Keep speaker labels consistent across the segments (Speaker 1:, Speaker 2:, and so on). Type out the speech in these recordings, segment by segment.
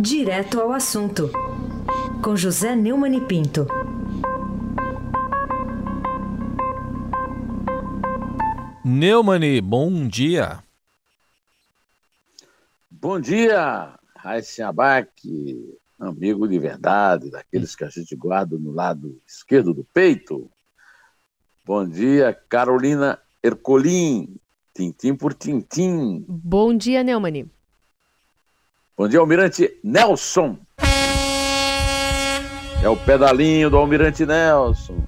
Speaker 1: Direto ao assunto, com José Neumann e Pinto.
Speaker 2: Neumani, bom dia.
Speaker 3: Bom dia, Raíssa Abac, amigo de verdade, daqueles que a gente guarda no lado esquerdo do peito. Bom dia, Carolina Ercolim, tintim por tintim.
Speaker 4: Bom dia, Neumani.
Speaker 3: Bom dia, Almirante Nelson. É o pedalinho do Almirante Nelson.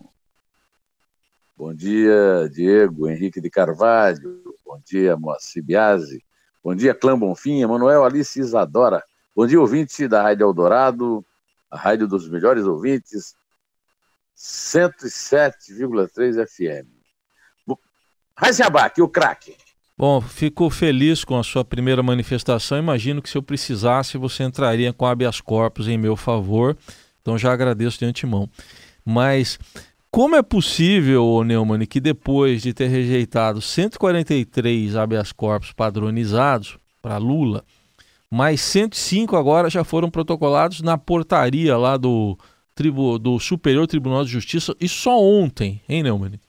Speaker 3: Bom dia, Diego Henrique de Carvalho. Bom dia, Moacir Biasi. Bom dia, Clã Bonfim, Manuel Alice Isadora. Bom dia, ouvinte da Rádio Eldorado, a rádio dos melhores ouvintes, 107,3 FM. Raziabac, o craque.
Speaker 2: Bom, fico feliz com a sua primeira manifestação. Imagino que se eu precisasse, você entraria com habeas corpus em meu favor. Então já agradeço de antemão. Mas como é possível, Neumann, que depois de ter rejeitado 143 habeas corpus padronizados para Lula, mais 105 agora já foram protocolados na portaria lá do, tribu, do Superior Tribunal de Justiça, e só ontem, hein, Neumann?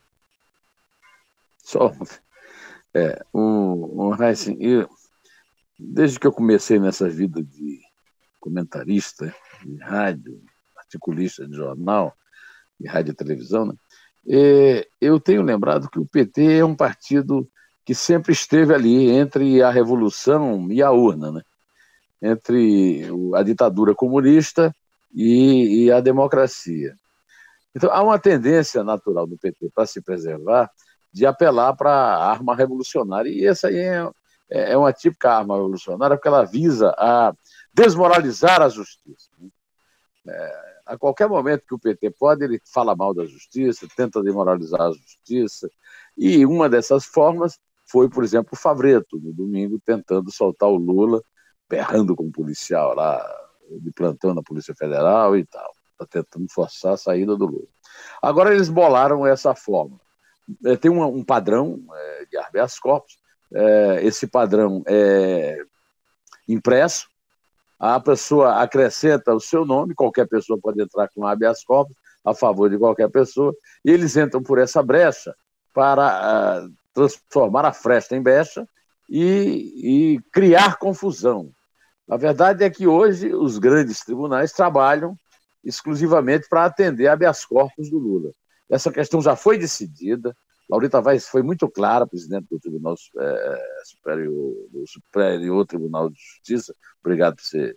Speaker 3: Só ontem. É, o, o Heisen, eu, desde que eu comecei nessa vida de comentarista de rádio, articulista de jornal, de rádio e televisão, né? E eu tenho lembrado que o PT é um partido que sempre esteve ali entre a revolução e a urna, né? entre a ditadura comunista e, e a democracia. Então, há uma tendência natural do PT para se preservar de apelar para a arma revolucionária, e essa aí é, é, é uma típica arma revolucionária, porque ela visa a desmoralizar a justiça. Né? É, a qualquer momento que o PT pode, ele fala mal da justiça, tenta demoralizar a justiça, e uma dessas formas foi, por exemplo, o Favreto, no domingo, tentando soltar o Lula, berrando com o policial lá, de plantão na Polícia Federal e tal, tá tentando forçar a saída do Lula. Agora eles bolaram essa forma. É, tem um, um padrão é, de habeas corpus, é, esse padrão é impresso, a pessoa acrescenta o seu nome, qualquer pessoa pode entrar com habeas corpus a favor de qualquer pessoa, e eles entram por essa brecha para uh, transformar a fresta em brecha e, e criar confusão. A verdade é que hoje os grandes tribunais trabalham exclusivamente para atender habeas corpus do Lula. Essa questão já foi decidida, Laurita Vaz foi muito clara, presidente do Tribunal é, Superior, do Superior Tribunal de Justiça. Obrigado por você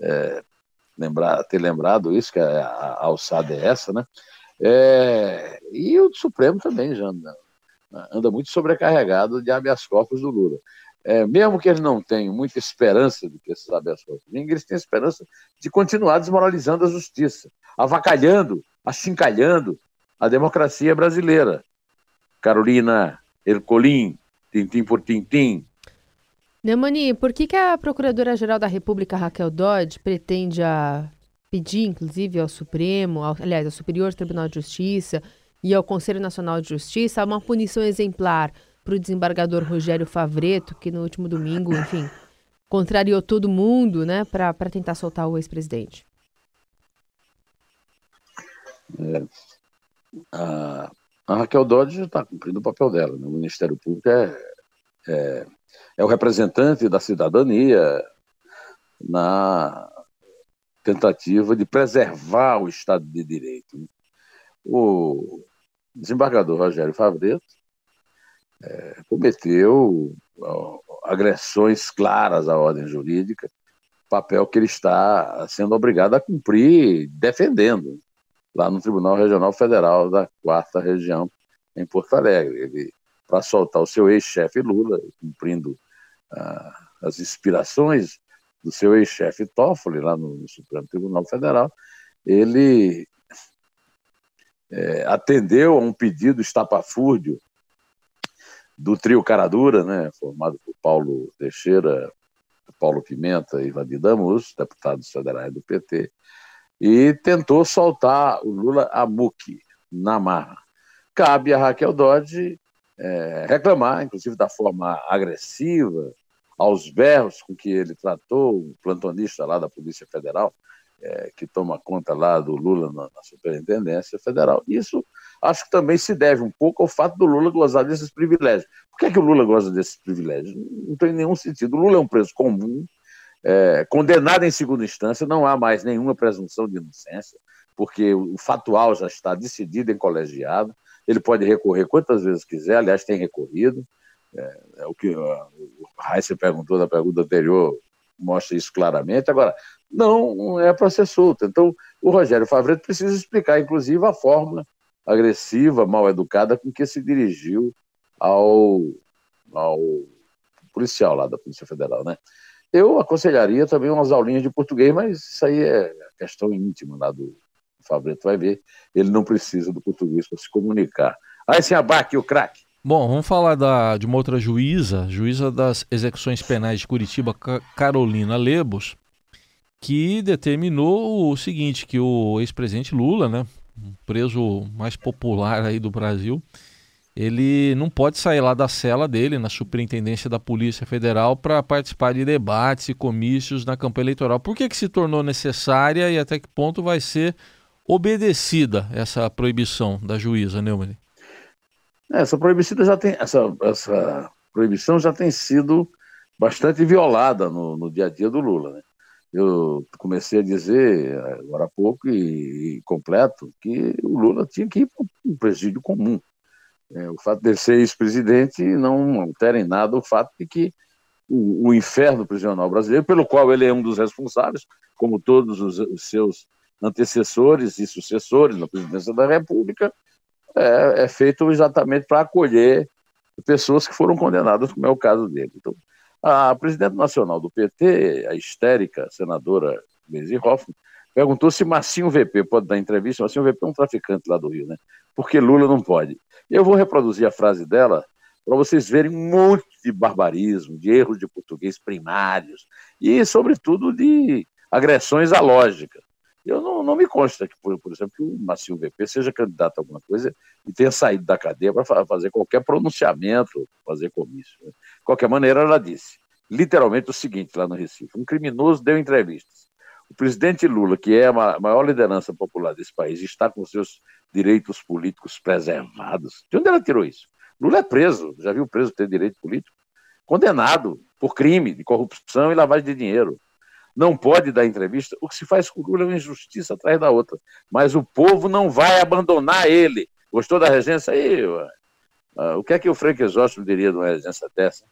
Speaker 3: é, lembrar, ter lembrado isso, que a, a alçada é essa, né? É, e o Supremo também já anda, anda muito sobrecarregado de habeas corpus do Lula. É, mesmo que eles não tenham muita esperança de que esses habeas corpus vinguem, eles têm esperança de continuar desmoralizando a justiça, avacalhando, achincalhando a democracia brasileira. Carolina Ercolim, tintim por tintim.
Speaker 4: Neumani, por que, que a Procuradora-Geral da República, Raquel Dodge, pretende a pedir, inclusive, ao Supremo, ao, aliás, ao Superior Tribunal de Justiça e ao Conselho Nacional de Justiça uma punição exemplar para o desembargador Rogério Favreto, que no último domingo, enfim, contrariou todo mundo, né, para tentar soltar o ex-presidente?
Speaker 3: É, a a Raquel Dodge está cumprindo o papel dela. Né? O Ministério Público é, é, é o representante da cidadania na tentativa de preservar o Estado de Direito. Né? O desembargador Rogério Favreto é, cometeu agressões claras à ordem jurídica, papel que ele está sendo obrigado a cumprir defendendo lá no Tribunal Regional Federal da Quarta Região, em Porto Alegre. Ele, para soltar o seu ex-chefe Lula, cumprindo ah, as inspirações do seu ex-chefe Toffoli, lá no, no, Supremo Tribunal Federal, ele é, atendeu a um pedido estapafúrdio do trio Caradura, né, formado por Paulo Teixeira, Paulo Pimenta e Vadir Damus, deputados federais do PT, e tentou soltar o Lula a muque, na marra. Cabe a Raquel Dodge é, reclamar, inclusive da forma agressiva, aos berros com que ele tratou o plantonista lá da Polícia Federal, é, que toma conta lá do Lula na, na, Superintendência Federal. Isso acho que também se deve um pouco ao fato do Lula gozar desses privilégios. Por que, é que o Lula goza desses privilégios? Não tem nenhum sentido. O Lula é um preso comum, é, condenado em segunda instância, não há mais nenhuma presunção de inocência, porque o fatual já está decidido em colegiado, ele pode recorrer quantas vezes quiser, aliás, tem recorrido. É, é o que o Heisen perguntou na pergunta anterior, mostra isso claramente. Agora, não é para ser solto. Então, o Rogério Favreto precisa explicar, inclusive, a forma agressiva, mal educada com que se dirigiu ao, ao policial lá da Polícia Federal, né? Eu aconselharia também umas aulinhas de português, mas isso aí é questão íntima lá do Fabreto, vai ver. Ele não precisa do português para se comunicar. Aí sim, abaque o craque.
Speaker 2: Bom, vamos falar da, de uma outra juíza, juíza das execuções penais de Curitiba, Carolina Lebos, que determinou o seguinte, que o ex-presidente Lula, né, preso mais popular aí do Brasil, ele não pode sair lá da cela dele, na superintendência da Polícia Federal, para participar de debates e comícios na campanha eleitoral. Por que, que se tornou necessária e até que ponto vai ser obedecida essa proibição da juíza, Neumann?
Speaker 3: Essa proibição já tem, essa, essa proibição já tem sido bastante violada no, no dia a dia do Lula. Né? Eu comecei a dizer agora há pouco e, e completo que o Lula tinha que ir para um presídio comum é, o fato de ser ex-presidente não altera em nada o fato de que o, o, inferno prisional brasileiro, pelo qual ele é um dos responsáveis, como todos os, os seus antecessores e sucessores na presidência da República, é, é feito exatamente para acolher pessoas que foram condenadas, como é o caso dele. Então, a presidente nacional do PT, a histérica senadora Gleisi Hoffmann, perguntou se Marcinho VP pode dar entrevista. Marcinho VP é um traficante lá do Rio, né? Porque Lula não pode. Eu vou reproduzir a frase dela para vocês verem um monte de barbarismo, de erros de português primários e, sobretudo, de agressões à lógica. Eu não, não me consta que, por, por exemplo, que o Massinho VP seja candidato a alguma coisa e tenha saído da cadeia para fazer qualquer pronunciamento, fazer comício. Né? De qualquer maneira, ela disse literalmente o seguinte lá no Recife: um criminoso deu entrevistas. O presidente Lula, que é a maior liderança popular desse país, está com seus direitos políticos preservados. De onde ela tirou isso? Lula é preso, já viu preso ter direito político? Condenado por crime de corrupção e lavagem de dinheiro. Não pode dar entrevista. O que se faz com Lula é uma injustiça atrás da outra. Mas o povo não vai abandonar ele. Gostou da regência aí? Uh, o que é que o Frank Exóstomo diria de uma regência dessa?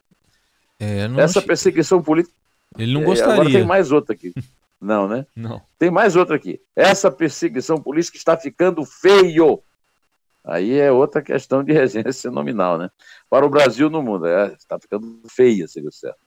Speaker 3: É, Essa perseguição política.
Speaker 2: Ele não gostaria.
Speaker 3: Agora tem mais outra aqui. Não, né?
Speaker 2: Não.
Speaker 3: Tem mais outra aqui. Essa perseguição política está ficando feio. Aí é outra questão de regência nominal, né? Para o Brasil no mundo, é, está ficando feia, seria certo.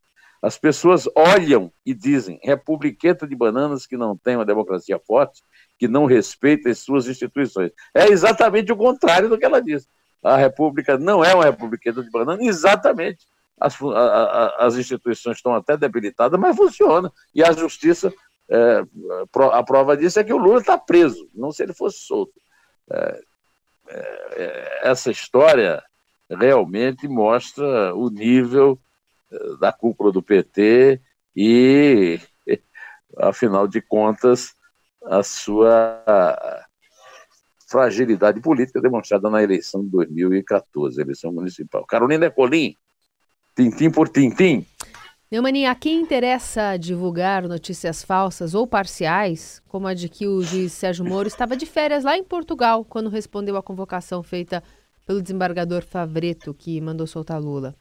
Speaker 3: As pessoas olham e dizem, republiqueta de bananas que não tem uma democracia forte, que não respeita as suas instituições. É exatamente o contrário do que ela diz. A república não é uma republiqueta de bananas, exatamente. As, a, a, as instituições estão até debilitadas, mas funciona. E a justiça é, a prova disso é que o Lula está preso, não se ele fosse solto. É, é, essa história realmente mostra o nível é, da cúpula do PT e, afinal de contas, a sua fragilidade política demonstrada na eleição de 2014, eleição municipal. Carolina Colim, tintim por tintim,
Speaker 4: Neumani, a quem interessa divulgar notícias falsas ou parciais, como a de que o juiz Sérgio Moro estava de férias lá em Portugal quando respondeu à convocação feita pelo desembargador Favreto, que mandou soltar Lula?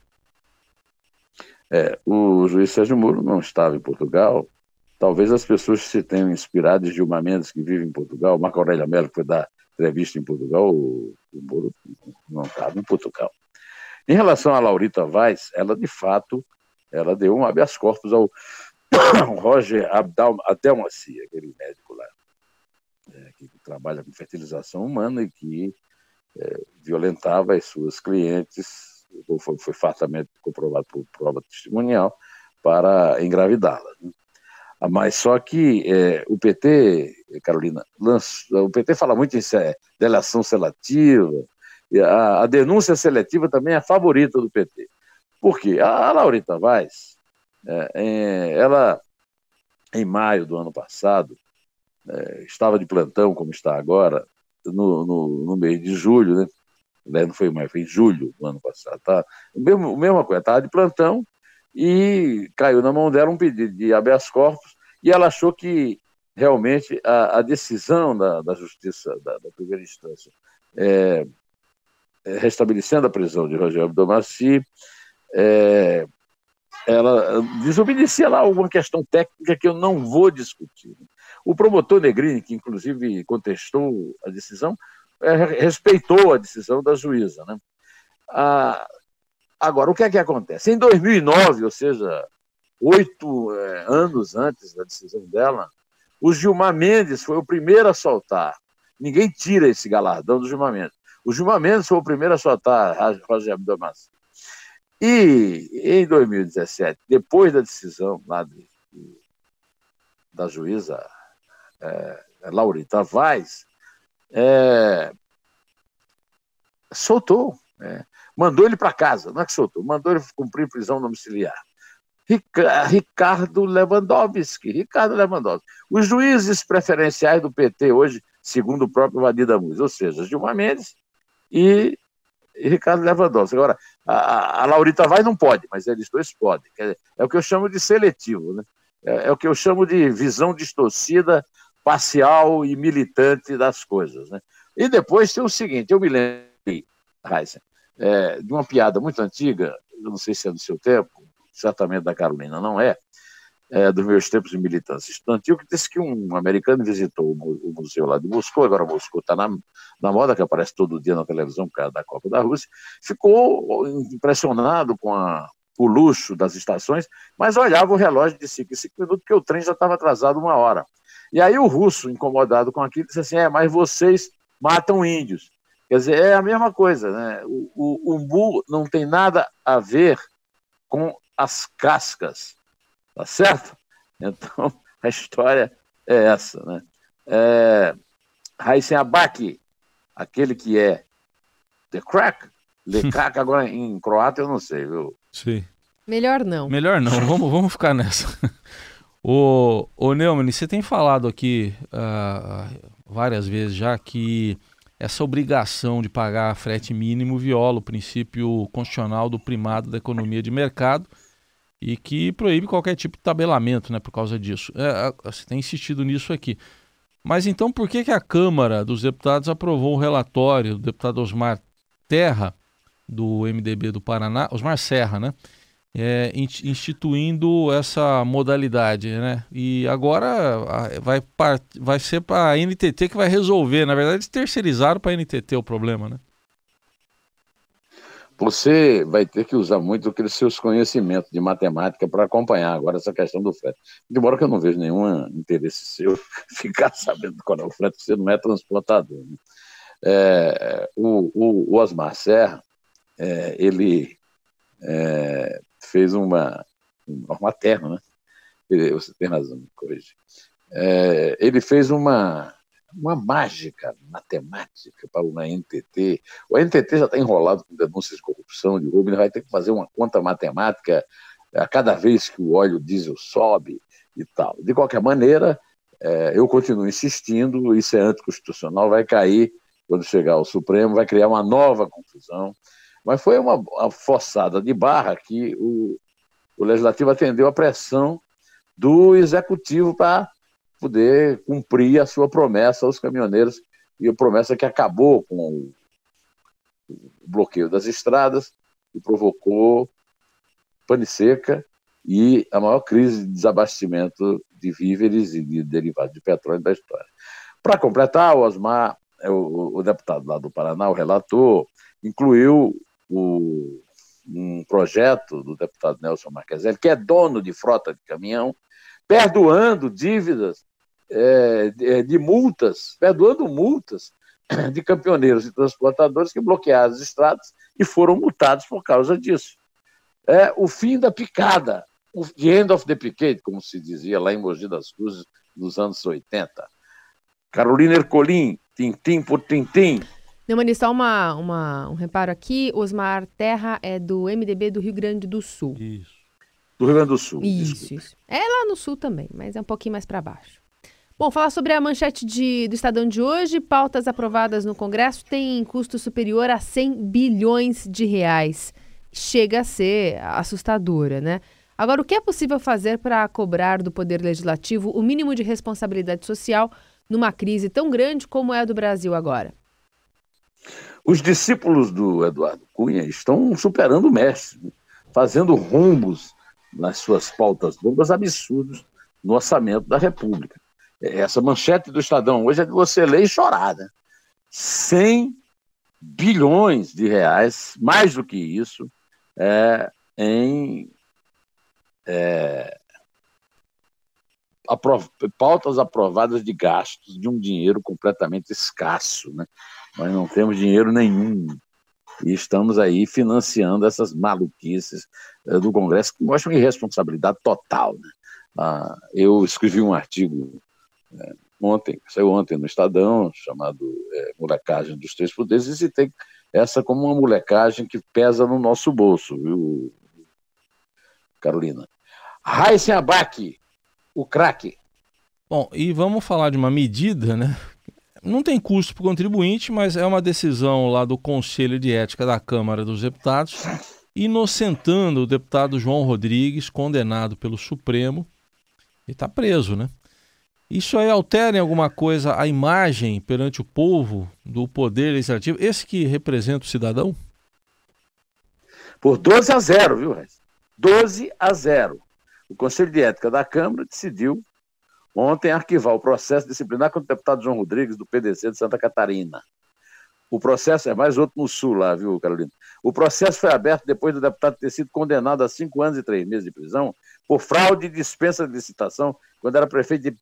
Speaker 3: É, o juiz Sérgio Moro não estava em Portugal. Talvez as pessoas se tenham inspirado em Gilmar Mendes, que vive em Portugal, Marco Aurélio Melo, foi dar entrevista em Portugal, o, o Moro não estava em Portugal. Em relação a Laurita Vaz, ela de fato ela deu um habeas corpus ao Roger Abdelmaci, aquele médico lá, é, que trabalha com fertilização humana e que é, violentava as suas clientes, foi, foi fartamente comprovado por prova testemunial, para engravidá-la. Né? Ah, mas só que é, o PT, Carolina, lança, o PT fala muito em delação seletiva, a, a denúncia seletiva também é a favorita do PT. Por quê? A Laurita Vaz, É, é, ela, em maio do ano passado, é, estava de plantão, como está agora, no, no, no mês de julho, né? Não foi maio, foi em julho do ano passado. Tá? Mesmo, mesma coisa, estava de plantão e caiu na mão dela um pedido de habeas corpus e ela achou que realmente a, a decisão da, da justiça da, da primeira instância é, é, restabelecendo a prisão de Rogério Abdomassi, é, ela desobedecia lá alguma questão técnica que eu não vou discutir. O promotor Negrini, que inclusive contestou a decisão, é, respeitou a decisão da juíza. Né? Ah, agora, o que é que acontece? Em 2009, ou seja, oito é, anos antes da decisão dela, o Gilmar Mendes foi o primeiro a soltar. Ninguém tira esse galardão do Gilmar Mendes. O Gilmar Mendes foi o primeiro a soltar Roger Abdomassi. E em 2017, depois da decisão lá de, de, da juíza é, Laurita Vaz, é, soltou, é, mandou ele para casa, não é que soltou, mandou ele cumprir prisão domiciliar. Ricardo Lewandowski, Ricardo Lewandowski. Os juízes preferenciais do PT hoje, segundo o próprio Vadida Muz, ou seja, Gilmar Mendes e e Ricardo Lewandowski. Agora, a, a Laurita vai não pode, mas eles dois podem. É o que eu chamo de seletivo, né? É, é, o que eu chamo de visão distorcida, parcial e militante das coisas. Né? E depois tem o seguinte: eu me lembro, é, de uma piada muito antiga, eu não sei se é do seu tempo, certamente da Carolina não é, é, dos meus tempos de militância estudantil, que disse que um americano visitou o, museu lá de Moscou, agora Moscou está na, na moda, que aparece todo dia na televisão por causa da Copa da Rússia, ficou impressionado com a, o luxo das estações, mas olhava o relógio de 5 em 5 minutos, porque o trem já estava atrasado uma hora. E aí o russo, incomodado com aquilo, disse assim, é, mas vocês matam índios. Quer dizer, é a mesma coisa, né? O, o umbu não tem nada a ver com as cascas Tá certo? Então, a história é essa, né? É, Raíssen Abac, aquele que é The Crack, The Crack, agora em croata eu não sei, viu?
Speaker 2: Sim.
Speaker 4: Melhor não.
Speaker 2: Melhor não, vamos, vamos ficar nessa. O, o Neumann, você tem falado aqui uh, várias vezes já que essa obrigação de pagar frete mínimo viola o princípio constitucional do primado da economia de mercado e que proíbe qualquer tipo de tabelamento né, por causa disso. É, você tem insistido nisso aqui. Mas então por que, que a Câmara dos Deputados aprovou o relatório do deputado Osmar Terra, do MDB do Paraná, Osmar Serra, né? É, instituindo essa modalidade, né? E agora vai, vai ser para a NTT que vai resolver. Na verdade, terceirizaram para a NTT o problema, né?
Speaker 3: Você vai ter que usar muito aqueles seus conhecimentos de matemática para acompanhar agora essa questão do frete. Embora que eu não vejo nenhum interesse seu ficar sabendo qual é o frete, você não é transportador. Né? É, o, o, o, Osmar Serra, é, ele é, fez uma, uma terra, né? Você tem razão, me. É, ele fez uma uma mágica matemática para o NTT. O NTT já está enrolado com denúncias de corrupção, de roubo, ele vai ter que fazer uma conta matemática a cada vez que o óleo diesel sobe e tal. De qualquer maneira, é, eu continuo insistindo, isso é anticonstitucional, vai cair quando chegar ao Supremo, vai criar uma nova confusão. Mas foi uma, uma forçada de barra que o, o Legislativo atendeu a pressão do Executivo para poder cumprir a sua promessa aos caminhoneiros, e a promessa que acabou com o bloqueio das estradas e provocou pane seca e a maior crise de desabastecimento de víveres e de derivados de petróleo da história. Para completar, o Osmar, é o, o, deputado lá do Paraná, o relator, incluiu o, um projeto do deputado Nelson Marqueselli, que é dono de frota de caminhão, perdoando dívidas é, é, de multas, perdoando multas de caminhoneiros e transportadores que bloquearam as estradas e foram multados por causa disso. É o fim da picada, o end of the picade, como se dizia lá em Mogi das Cruzes nos anos 80. Carolina Ercolim, tintim por tintim.
Speaker 4: Neumani, só uma, uma, um reparo aqui, Osmar Terra é do MDB do Rio Grande do Sul.
Speaker 2: Isso.
Speaker 3: do Rio Grande do Sul.
Speaker 4: Isso, isso. É lá no sul também, mas é um pouquinho mais para baixo. Bom, falar sobre a manchete de, do Estadão de hoje. Pautas aprovadas no Congresso têm custo superior a 100 bilhões de reais. Chega a ser assustadora, né? Agora, o que é possível fazer para cobrar do Poder Legislativo o mínimo de responsabilidade social numa crise tão grande como é a do Brasil agora?
Speaker 3: Os discípulos do Eduardo Cunha estão superando o mestre, fazendo rombos nas suas pautas bombas absurdos no orçamento da República. Essa manchete do Estadão hoje é de você ler e chorar, né? 100 bilhões de reais, mais do que isso, é, em é, aprov pautas aprovadas de gastos de um dinheiro completamente escasso. Né? Nós não temos dinheiro nenhum e estamos aí financiando essas maluquices é, do Congresso que mostram irresponsabilidade total. Né? Ah, eu escrevi um artigo é, ontem, saiu ontem no Estadão, chamado é, Molecagem dos Três Poderes, e citei essa como uma molecagem que pesa no nosso bolso, viu, Carolina? Raíssen Abac, o craque.
Speaker 2: Bom, e vamos falar de uma medida, né? Não tem custo para o contribuinte, mas é uma decisão lá do Conselho de Ética da Câmara dos Deputados, inocentando o deputado João Rodrigues, condenado pelo Supremo, e está preso, né? Isso aí altera em alguma coisa a imagem perante o povo do poder legislativo, esse que representa o cidadão?
Speaker 3: Por 12 a 0, viu, Reis? 12 a 0. O Conselho de Ética da Câmara decidiu ontem arquivar o processo disciplinar contra o deputado João Rodrigues, do PDC de Santa Catarina. O processo é mais outro no Sul lá, viu, Carolina? O processo foi aberto depois do deputado ter sido condenado a cinco anos e três meses de prisão por fraude e dispensa de licitação quando era prefeito de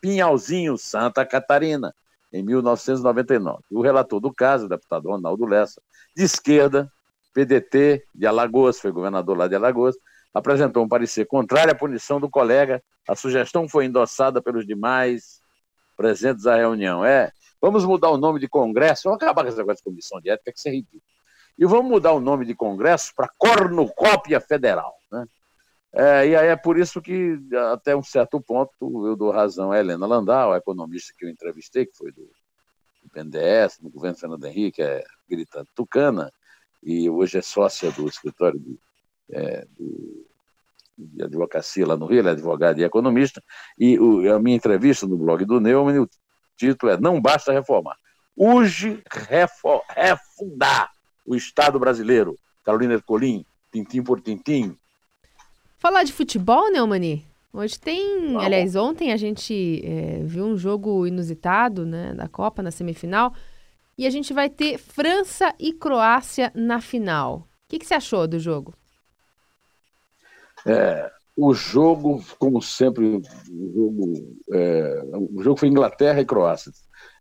Speaker 3: Pinhalzinho, Santa Catarina, em 1999. O relator do caso, o deputado Ronaldo Lessa, de esquerda, PDT de Alagoas, foi governador lá de Alagoas, apresentou um parecer contrário à punição do colega. A sugestão foi endossada pelos demais presentes à reunião. É, Vamos mudar o nome de Congresso, vamos acabar com esse negócio de comissão de ética, que isso é ridículo. E vamos mudar o nome de Congresso para Cornucópia Federal. Né? É, e aí é por isso que, até um certo ponto, eu dou razão a Helena Landau, a economista que eu entrevistei, que foi do, do PNDES, no governo Fernando Henrique, é gritante tucana, e hoje é sócia do escritório de, é, do, de advocacia lá no Rio, ela é advogada e economista, e o, a minha entrevista no blog do Neumann, o título é Não Basta Reformar. Urge refundar o Estado brasileiro. Carolina Ercolim, tintim por tintim.
Speaker 4: Falar de futebol, Neumani? Hoje tem, aliás, ontem a gente é, viu um jogo inusitado né, da Copa na semifinal e a gente vai ter França e Croácia na final. O que, que você achou do jogo?
Speaker 3: É, o jogo, como sempre, o jogo, é, o jogo foi Inglaterra e Croácia.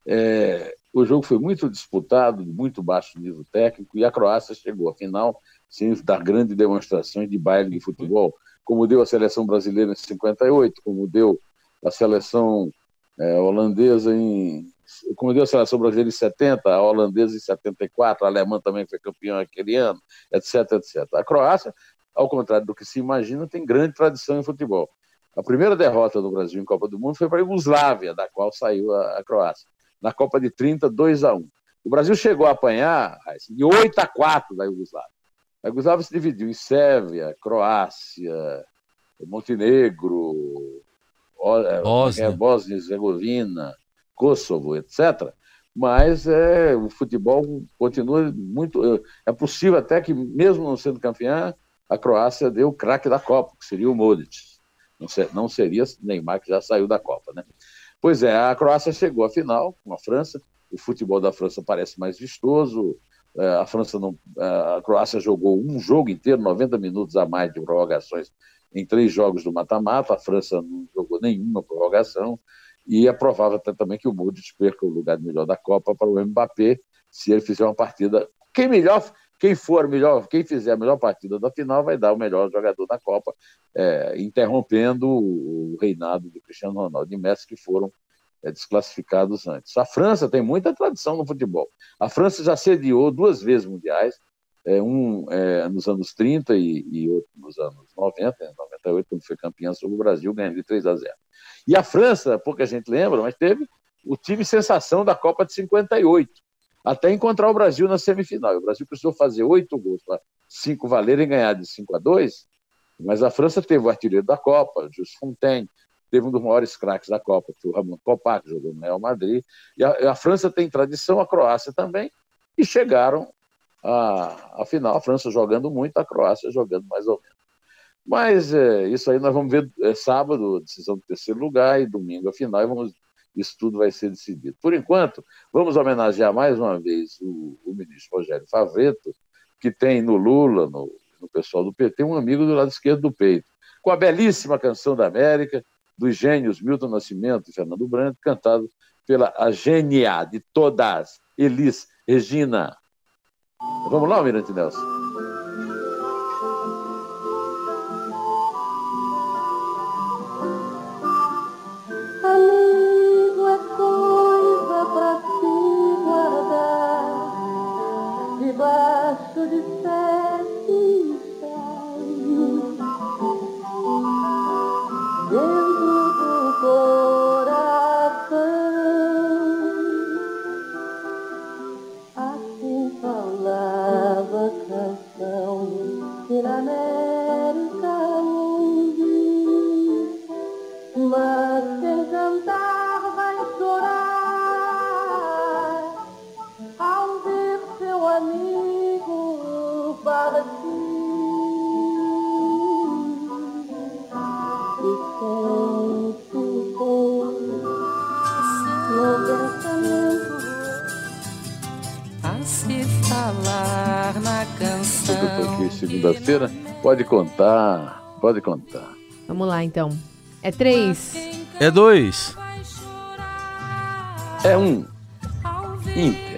Speaker 3: É, o jogo foi muito disputado, de muito baixo nível técnico, e a Croácia chegou à final sem dar grandes demonstrações de baile de futebol, como deu a seleção brasileira em 58, como deu a seleção é, holandesa em. Como deu a seleção brasileira em 70, a holandesa em 74, a alemã também foi campeã aquele ano, etc, etc. A Croácia ao contrário do que se imagina, tem grande tradição em futebol. A primeira derrota do Brasil em Copa do Mundo foi para a Iugoslávia, da qual saiu a, a, Croácia. Na Copa de 30, 2 a 1. O Brasil chegou a apanhar de 8 a 4 da Iugoslávia. A Iugoslávia se dividiu em Sérvia, Croácia, Montenegro, é, Bósnia, é, Bósnia Herzegovina, Kosovo, etc. Mas é, o futebol continua muito. É possível até que, mesmo não sendo campeão, a Croácia deu o craque da Copa, que seria o Modric. Não seria Neymar, que já saiu da Copa, né? Pois é, a Croácia chegou à final com a França. O futebol da França parece mais vistoso. É, a França não, é, a Croácia jogou um jogo inteiro, 90 minutos a mais de prorrogações em três jogos do mata-mata. A França não jogou nenhuma prorrogação. E é provável também que o Modric perca o lugar de melhor da Copa para o Mbappé, se ele fizer uma partida. Quem melhor quem for melhor, quem fizer a melhor partida da final vai dar o melhor jogador da Copa, é, interrompendo o, reinado de Cristiano Ronaldo e Messi, que foram é, desclassificados antes. A França tem muita tradição no futebol. A França já sediou duas vezes mundiais, é, um é, nos anos 30 e, e, outro nos anos 90, em 98, quando foi campeão sobre o Brasil, ganhando de 3 a 0. E a França, pouca gente lembra, mas teve o time sensação da Copa de 58, até encontrar o Brasil na semifinal. O Brasil precisou fazer oito gols para cinco valerem e ganhar de 5 a 2, mas a França teve o artilheiro da Copa, Jules Fontaine, teve um dos maiores craques da Copa, que o Ramon Kopak, que jogou no Real Madrid. E a, a, França tem tradição, a Croácia também, e chegaram à, à final. A França jogando muito, a Croácia jogando mais ou menos. Mas é, isso aí nós vamos ver é, sábado, decisão do terceiro lugar, e domingo a final, e vamos, isso tudo vai ser decidido. Por enquanto, vamos homenagear mais uma vez o, o ministro Rogério Favreto, que tem no Lula, no, no pessoal do PT, um amigo do lado esquerdo do peito, com a belíssima canção da América, dos gênios Milton Nascimento e Fernando Branco, cantado pela a gênia de todas, Elis Regina. Vamos lá, Almirante Nelson. Segunda-feira. Pode contar, pode contar.
Speaker 4: Vamos lá, então. É três.
Speaker 2: É dois.
Speaker 3: É um. Inter.